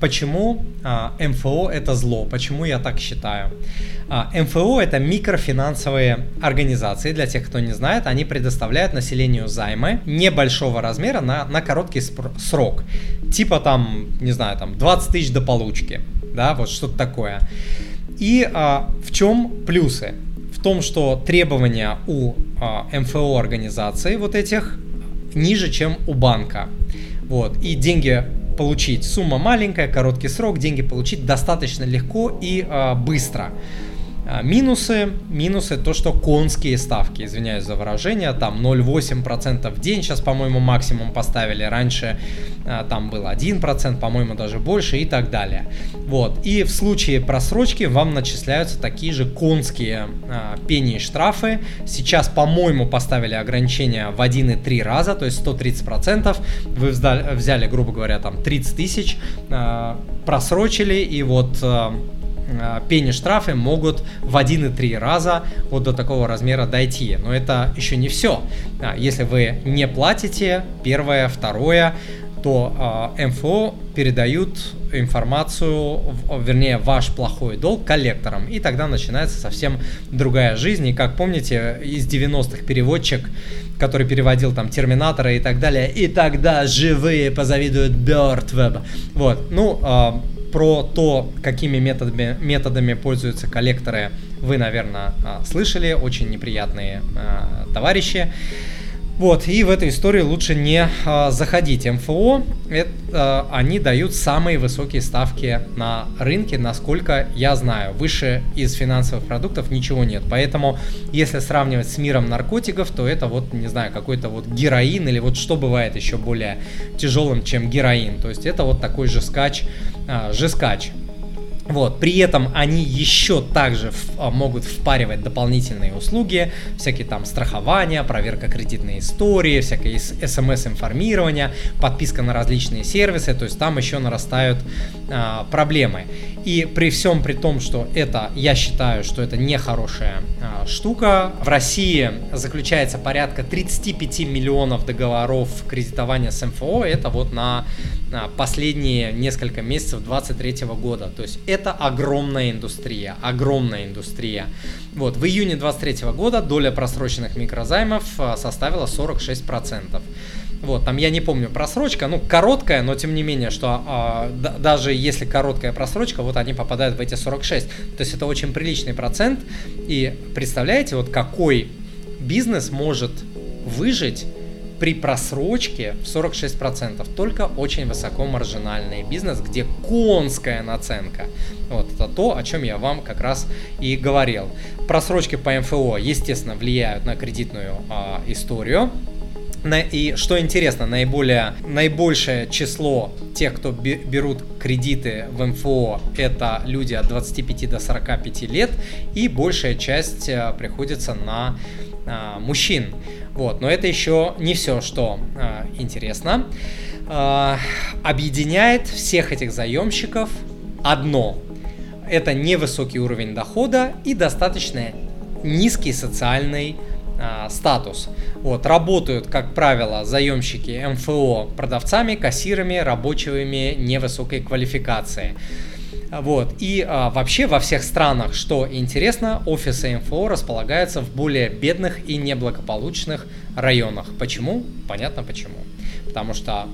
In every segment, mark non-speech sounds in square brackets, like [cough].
Почему а, МФО это зло? Почему я так считаю? А, МФО это микрофинансовые организации. Для тех, кто не знает, они предоставляют населению займы небольшого размера на, на короткий срок. Типа там, не знаю, там 20 тысяч до получки. Да, вот что-то такое. И а, в чем плюсы? В том, что требования у а, МФО организаций вот этих ниже, чем у банка. Вот. И деньги получить. Сумма маленькая, короткий срок, деньги получить достаточно легко и э, быстро. А, минусы, минусы то, что конские ставки, извиняюсь за выражение, там 0,8% в день, сейчас, по-моему, максимум поставили, раньше а, там было 1%, по-моему, даже больше и так далее. Вот, и в случае просрочки вам начисляются такие же конские а, пени и штрафы, сейчас, по-моему, поставили ограничения в 1,3 раза, то есть 130%, вы взяли, грубо говоря, там 30 тысяч, а, просрочили и вот... пени штрафы могут в 1,3 раза вот до такого размера дойти. Но это еще не все. А, если вы не платите первое, второе, то э, МФО передают информацию, вернее, ваш плохой долг коллекторам. И тогда начинается совсем другая жизнь. И как помните, из 90-х переводчик, который переводил там Терминатора и так далее, и тогда живые позавидуют мертвым. Вот, ну, э, про то, какими методами, методами пользуются коллекторы, вы, наверное, а, слышали. Очень неприятные а, товарищи. Вот, и в эту историю лучше не а, заходить. МФО, это, а, они дают самые высокие ставки на рынке, насколько я знаю. Выше из финансовых продуктов ничего нет. Поэтому, если сравнивать с миром наркотиков, то это вот, не знаю, какой-то вот героин или вот что бывает еще более тяжелым, чем героин. То есть это вот такой же скач, а, же скач. Вот, при этом они еще также в, а, могут впаривать дополнительные услуги, всякие там страхования, проверка кредитной истории, всякое смс-информирование, подписка на различные сервисы, то есть там еще нарастают а, проблемы. И при всем при том, что это, я считаю, что это нехорошая а, штука, в России заключается порядка 35 миллионов договоров кредитования с МФО, это вот на последние несколько месяцев 2023 года. То есть это огромная индустрия, огромная индустрия. Вот, в июне 2023 года доля просроченных микрозаймов а, составила 46%. Вот, там я не помню просрочка, ну, короткая, но тем не менее, что а, да, даже если короткая просрочка, вот они попадают в эти 46. То есть это очень приличный процент. И представляете, вот какой бизнес может выжить при просрочке в 46%. Только очень высокомаржинальный бизнес, где конская наценка. Вот это то, о чем я вам как раз и говорил. Просрочки по МФО, естественно, влияют на кредитную а, историю. И что интересно, наиболее, наибольшее число тех, кто берут кредиты в МФО, это люди от 25 до 45 лет, и большая часть э, приходится на а, мужчин. Вот, но это еще не все, что а, интересно. А, объединяет всех этих заемщиков одно. Это невысокий уровень дохода и достаточно низкий социальный а, статус. Вот, работают, как правило, заемщики МФО продавцами, кассирами, рабочими невысокой квалификации. Вот. И а, вообще во всех странах, что интересно, офисы МФО располагаются в более бедных и неблагополучных районах. Почему? Понятно почему. Потому что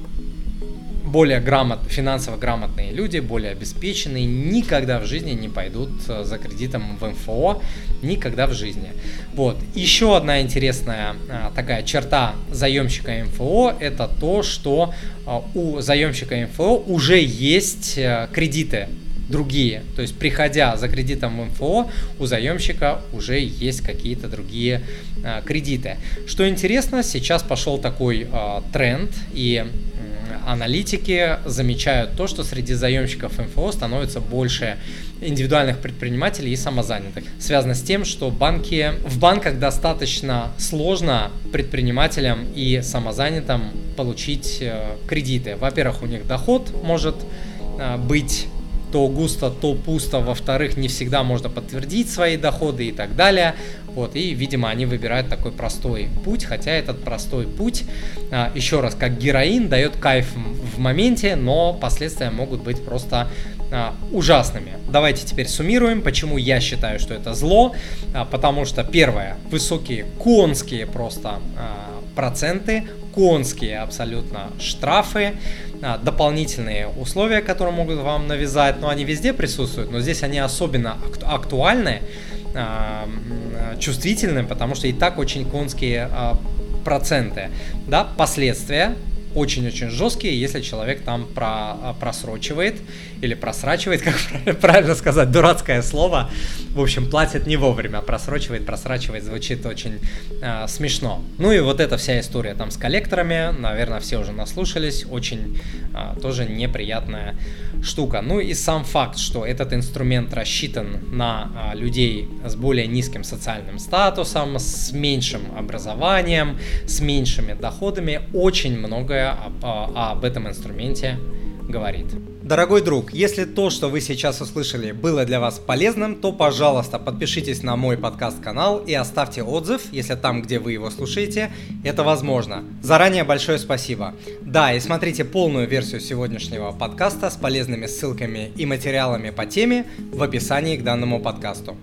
более грамот, финансово грамотные люди, более обеспеченные, никогда в жизни не пойдут э, за кредитом в МФО, никогда в жизни. Вот. Еще одна интересная а, такая черта заемщика МФО, это то, что а, у заемщика МФО уже есть а, кредиты другие. То есть, приходя за кредитом в МФО, у заемщика уже есть какие-то другие а, кредиты. Что интересно, сейчас пошел такой тренд, и аналитики замечают то, что среди заемщиков МФО становится больше индивидуальных предпринимателей и самозанятых. Связано с тем, что банки, в банках достаточно сложно предпринимателям и самозанятым получить э, кредиты. Во-первых, у них доход может э, быть то густо, то пусто. Во-вторых, не всегда можно подтвердить свои доходы и так далее. Вот, и, видимо, они выбирают такой простой путь, хотя этот простой путь, а, еще раз, как героин, дает кайф в моменте, но последствия могут быть просто а, ужасными. Давайте теперь суммируем, почему я считаю, что это зло. А, потому что, первое, высокие конские просто проценты, конские абсолютно штрафы, а, дополнительные условия, которые могут вам навязать, но они везде присутствуют, но здесь они особенно актуальны, а, чувствительны, потому что и так очень конские а, проценты. Да, последствия очень-очень жесткие, если человек там про, просрочивает или просрачивает, [laughs] как правильно сказать, дурацкое слово. В общем, платит не вовремя, просрочивает, просрачивает, звучит очень э, смешно. Ну и вот эта вся история там с коллекторами, наверное, все уже наслушались, очень э, тоже неприятная штука. Ну и сам факт, что этот инструмент рассчитан на э, людей с более низким социальным статусом, с меньшим образованием, с меньшими доходами, очень многое об, об этом инструменте говорит. Дорогой друг, если то, что вы сейчас услышали, было для вас полезным, то, пожалуйста, подпишитесь на мой подкаст-канал и оставьте отзыв, если там, где вы его слушаете, это возможно. Заранее большое спасибо. Да, и смотрите полную версию сегодняшнего подкаста с полезными ссылками и материалами по теме в описании к данному подкасту.